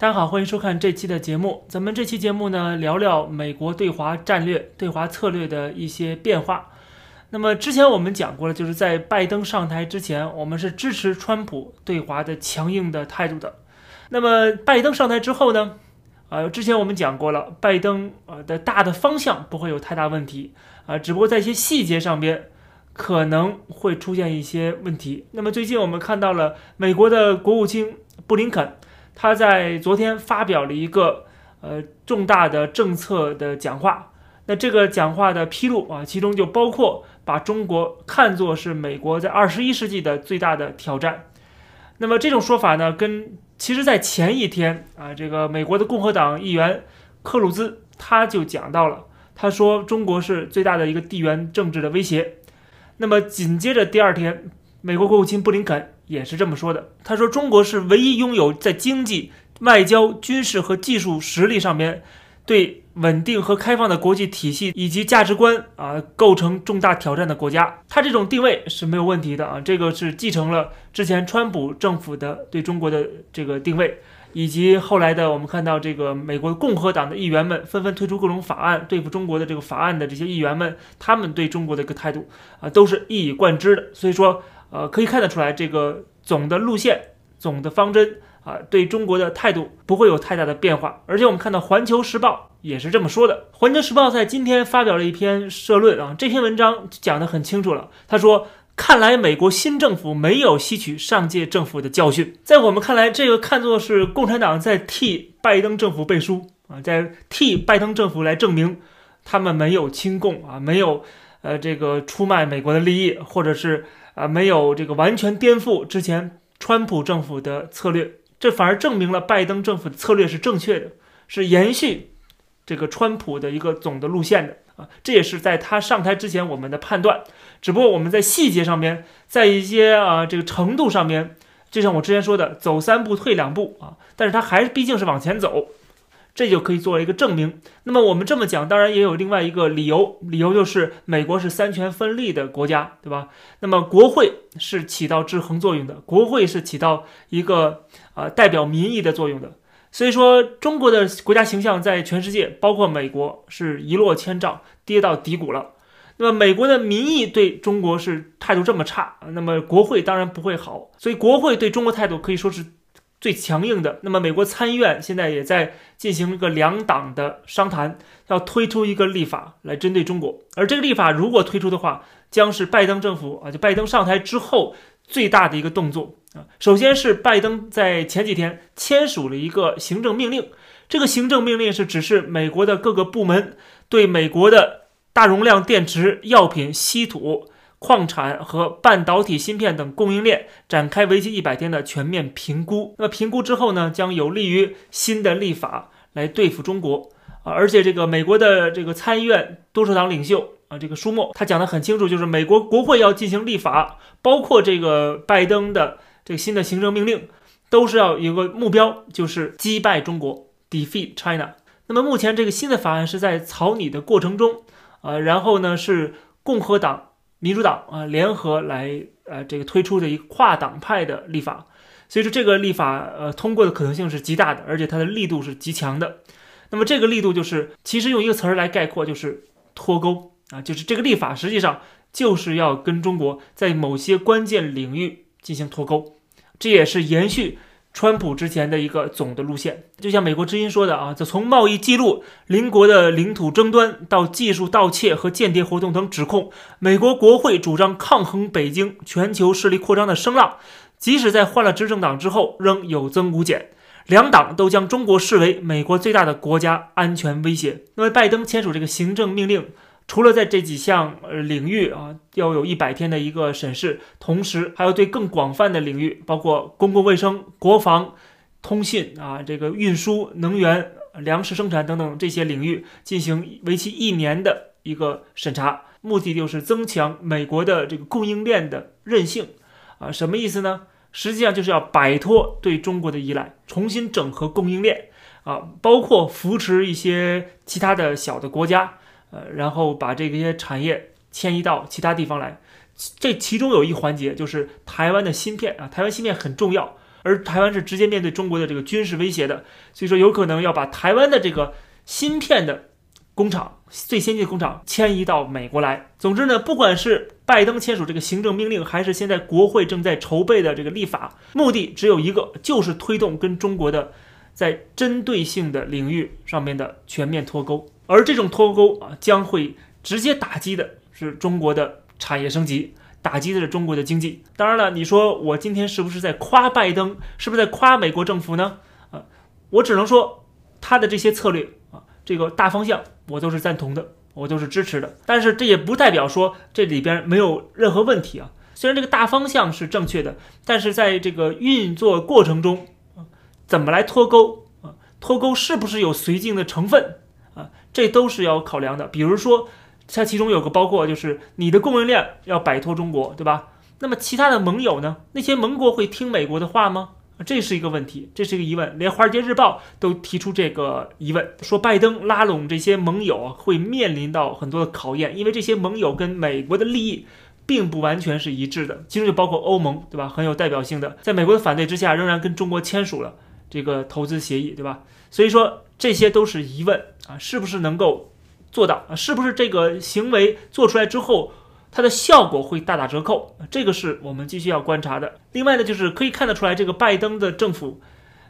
大家好，欢迎收看这期的节目。咱们这期节目呢，聊聊美国对华战略、对华策略的一些变化。那么之前我们讲过了，就是在拜登上台之前，我们是支持川普对华的强硬的态度的。那么拜登上台之后呢，呃，之前我们讲过了，拜登呃的大的方向不会有太大问题啊，只不过在一些细节上边可能会出现一些问题。那么最近我们看到了美国的国务卿布林肯。他在昨天发表了一个呃重大的政策的讲话，那这个讲话的披露啊，其中就包括把中国看作是美国在二十一世纪的最大的挑战。那么这种说法呢，跟其实在前一天啊，这个美国的共和党议员克鲁兹他就讲到了，他说中国是最大的一个地缘政治的威胁。那么紧接着第二天，美国国务卿布林肯。也是这么说的。他说：“中国是唯一拥有在经济、外交、军事和技术实力上面对稳定和开放的国际体系以及价值观啊构成重大挑战的国家。他这种定位是没有问题的啊，这个是继承了之前川普政府的对中国的这个定位，以及后来的我们看到这个美国共和党的议员们纷纷推出各种法案对付中国的这个法案的这些议员们，他们对中国的一个态度啊都是一以贯之的。所以说。”呃，可以看得出来，这个总的路线、总的方针啊，对中国的态度不会有太大的变化。而且我们看到《环球时报》也是这么说的，《环球时报》在今天发表了一篇社论啊，这篇文章讲得很清楚了。他说：“看来美国新政府没有吸取上届政府的教训。”在我们看来，这个看作是共产党在替拜登政府背书啊，在替拜登政府来证明他们没有亲共啊，没有呃这个出卖美国的利益，或者是。啊，没有这个完全颠覆之前川普政府的策略，这反而证明了拜登政府的策略是正确的，是延续这个川普的一个总的路线的啊。这也是在他上台之前我们的判断，只不过我们在细节上面，在一些啊这个程度上面，就像我之前说的，走三步退两步啊，但是他还是毕竟是往前走。这就可以作为一个证明。那么我们这么讲，当然也有另外一个理由，理由就是美国是三权分立的国家，对吧？那么国会是起到制衡作用的，国会是起到一个啊代表民意的作用的。所以说，中国的国家形象在全世界，包括美国，是一落千丈，跌到低谷了。那么美国的民意对中国是态度这么差，那么国会当然不会好。所以国会对中国态度可以说是。最强硬的，那么美国参议院现在也在进行一个两党的商谈，要推出一个立法来针对中国。而这个立法如果推出的话，将是拜登政府啊，就拜登上台之后最大的一个动作啊。首先是拜登在前几天签署了一个行政命令，这个行政命令是指示美国的各个部门对美国的大容量电池、药品、稀土。矿产和半导体芯片等供应链展开为期一百天的全面评估。那么评估之后呢，将有利于新的立法来对付中国啊。而且这个美国的这个参议院多数党领袖啊，这个舒默他讲得很清楚，就是美国国会要进行立法，包括这个拜登的这个新的行政命令，都是要有个目标，就是击败中国，defeat China。那么目前这个新的法案是在草拟的过程中啊，然后呢是共和党。民主党啊，联合来呃，这个推出的一个跨党派的立法，所以说这个立法呃通过的可能性是极大的，而且它的力度是极强的。那么这个力度就是，其实用一个词儿来概括，就是脱钩啊，就是这个立法实际上就是要跟中国在某些关键领域进行脱钩，这也是延续。川普之前的一个总的路线，就像美国之音说的啊，就从贸易记录、邻国的领土争端到技术盗窃和间谍活动等指控，美国国会主张抗衡北京全球势力扩张的声浪，即使在换了执政党之后，仍有增无减。两党都将中国视为美国最大的国家安全威胁。那么，拜登签署这个行政命令。除了在这几项领域啊，要有一百天的一个审视，同时还要对更广泛的领域，包括公共卫生、国防、通信啊，这个运输、能源、粮食生产等等这些领域进行为期一年的一个审查，目的就是增强美国的这个供应链的韧性啊，什么意思呢？实际上就是要摆脱对中国的依赖，重新整合供应链啊，包括扶持一些其他的小的国家。呃，然后把这些产业迁移到其他地方来，这其中有一环节就是台湾的芯片啊，台湾芯片很重要，而台湾是直接面对中国的这个军事威胁的，所以说有可能要把台湾的这个芯片的工厂、最先进的工厂迁移到美国来。总之呢，不管是拜登签署这个行政命令，还是现在国会正在筹备的这个立法，目的只有一个，就是推动跟中国的在针对性的领域上面的全面脱钩。而这种脱钩啊，将会直接打击的是中国的产业升级。打击的是中国的经济。当然了，你说我今天是不是在夸拜登？是不是在夸美国政府呢？啊，我只能说他的这些策略啊，这个大方向我都是赞同的，我都是支持的。但是这也不代表说这里边没有任何问题啊。虽然这个大方向是正确的，但是在这个运作过程中，怎么来脱钩啊？脱钩是不是有绥靖的成分？这都是要考量的。比如说。它其中有个包括，就是你的供应链要摆脱中国，对吧？那么其他的盟友呢？那些盟国会听美国的话吗？这是一个问题，这是一个疑问。连《华尔街日报》都提出这个疑问，说拜登拉拢这些盟友会面临到很多的考验，因为这些盟友跟美国的利益并不完全是一致的，其中就包括欧盟，对吧？很有代表性的，在美国的反对之下，仍然跟中国签署了这个投资协议，对吧？所以说这些都是疑问啊，是不是能够？做到啊，是不是这个行为做出来之后，它的效果会大打折扣？这个是我们继续要观察的。另外呢，就是可以看得出来，这个拜登的政府，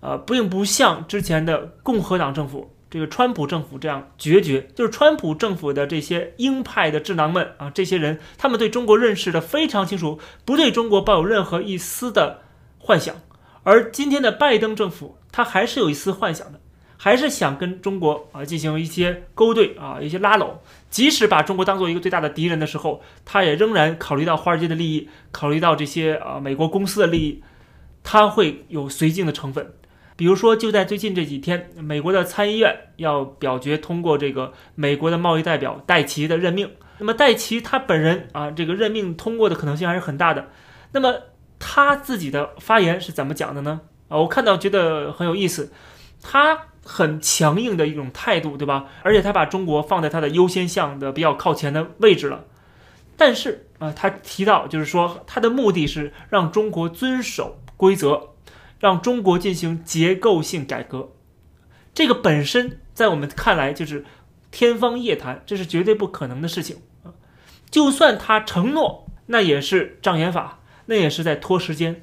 呃，并不像之前的共和党政府、这个川普政府这样决绝。就是川普政府的这些鹰派的智囊们啊，这些人他们对中国认识的非常清楚，不对中国抱有任何一丝的幻想。而今天的拜登政府，他还是有一丝幻想的。还是想跟中国啊进行一些勾兑啊，一些拉拢。即使把中国当做一个最大的敌人的时候，他也仍然考虑到华尔街的利益，考虑到这些啊美国公司的利益，他会有绥靖的成分。比如说，就在最近这几天，美国的参议院要表决通过这个美国的贸易代表戴奇的任命。那么戴奇他本人啊，这个任命通过的可能性还是很大的。那么他自己的发言是怎么讲的呢？啊，我看到觉得很有意思，他。很强硬的一种态度，对吧？而且他把中国放在他的优先项的比较靠前的位置了。但是啊，他提到就是说，他的目的是让中国遵守规则，让中国进行结构性改革。这个本身在我们看来就是天方夜谭，这是绝对不可能的事情啊！就算他承诺，那也是障眼法，那也是在拖时间。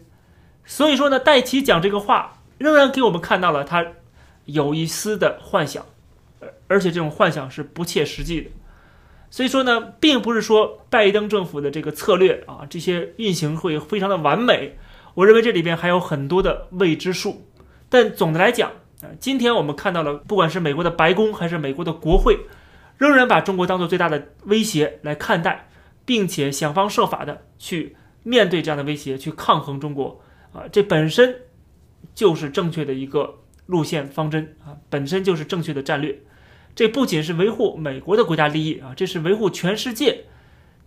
所以说呢，戴奇讲这个话，仍然给我们看到了他。有一丝的幻想，而且这种幻想是不切实际的。所以说呢，并不是说拜登政府的这个策略啊，这些运行会非常的完美。我认为这里边还有很多的未知数。但总的来讲啊，今天我们看到了，不管是美国的白宫还是美国的国会，仍然把中国当做最大的威胁来看待，并且想方设法的去面对这样的威胁，去抗衡中国啊，这本身就是正确的一个。路线方针啊，本身就是正确的战略。这不仅是维护美国的国家利益啊，这是维护全世界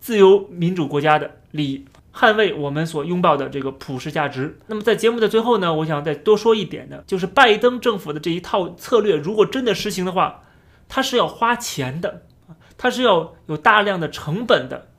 自由民主国家的利益，捍卫我们所拥抱的这个普世价值。那么在节目的最后呢，我想再多说一点的，就是拜登政府的这一套策略，如果真的实行的话，它是要花钱的，它是要有大量的成本的，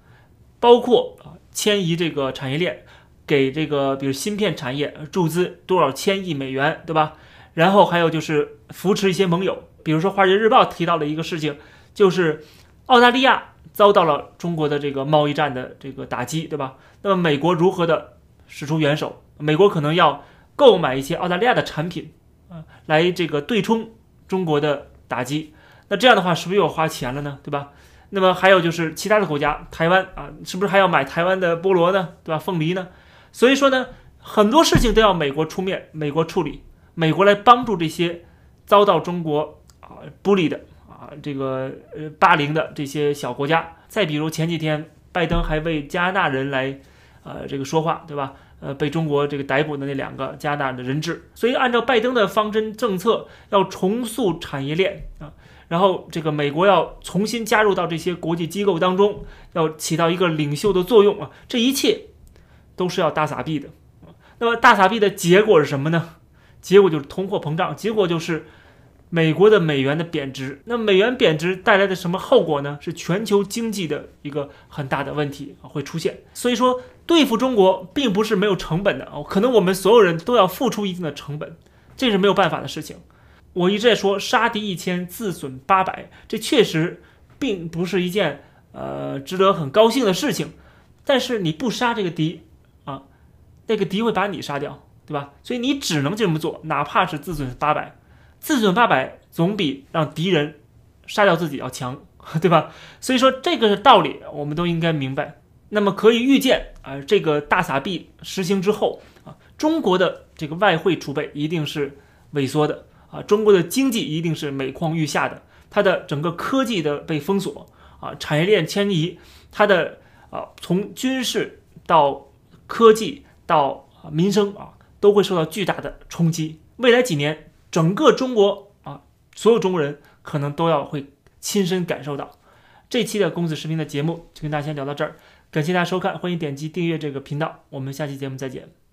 包括啊迁移这个产业链，给这个比如芯片产业注资多少千亿美元，对吧？然后还有就是扶持一些盟友，比如说《华尔街日报》提到了一个事情，就是澳大利亚遭到了中国的这个贸易战的这个打击，对吧？那么美国如何的使出援手？美国可能要购买一些澳大利亚的产品，啊，来这个对冲中国的打击。那这样的话是不是又要花钱了呢？对吧？那么还有就是其他的国家，台湾啊，是不是还要买台湾的菠萝呢？对吧？凤梨呢？所以说呢，很多事情都要美国出面，美国处理。美国来帮助这些遭到中国啊孤立的啊这个呃霸凌的这些小国家。再比如前几天，拜登还为加拿大人来呃这个说话，对吧？呃，被中国这个逮捕的那两个加拿大的人质。所以按照拜登的方针政策，要重塑产业链啊，然后这个美国要重新加入到这些国际机构当中，要起到一个领袖的作用啊。这一切都是要大撒币的。那么大撒币的结果是什么呢？结果就是通货膨胀，结果就是美国的美元的贬值。那美元贬值带来的什么后果呢？是全球经济的一个很大的问题会出现。所以说，对付中国并不是没有成本的哦，可能我们所有人都要付出一定的成本，这是没有办法的事情。我一直在说杀敌一千，自损八百，这确实并不是一件呃值得很高兴的事情。但是你不杀这个敌啊，那个敌会把你杀掉，对吧？所以你只能这么做，哪怕是自损八百，自损八百总比让敌人杀掉自己要强，对吧？所以说这个道理我们都应该明白。那么可以预见啊，这个大撒币实行之后啊，中国的这个外汇储备一定是萎缩的啊，中国的经济一定是每况愈下的，它的整个科技的被封锁啊，产业链迁移，它的啊从军事到科技到民生啊，都会受到巨大的冲击。未来几年，整个中国啊，所有中国人可能都要会亲身感受到。这期的公子视频的节目就跟大家先聊到这儿。感谢大家收看，欢迎点击订阅这个频道，我们下期节目再见。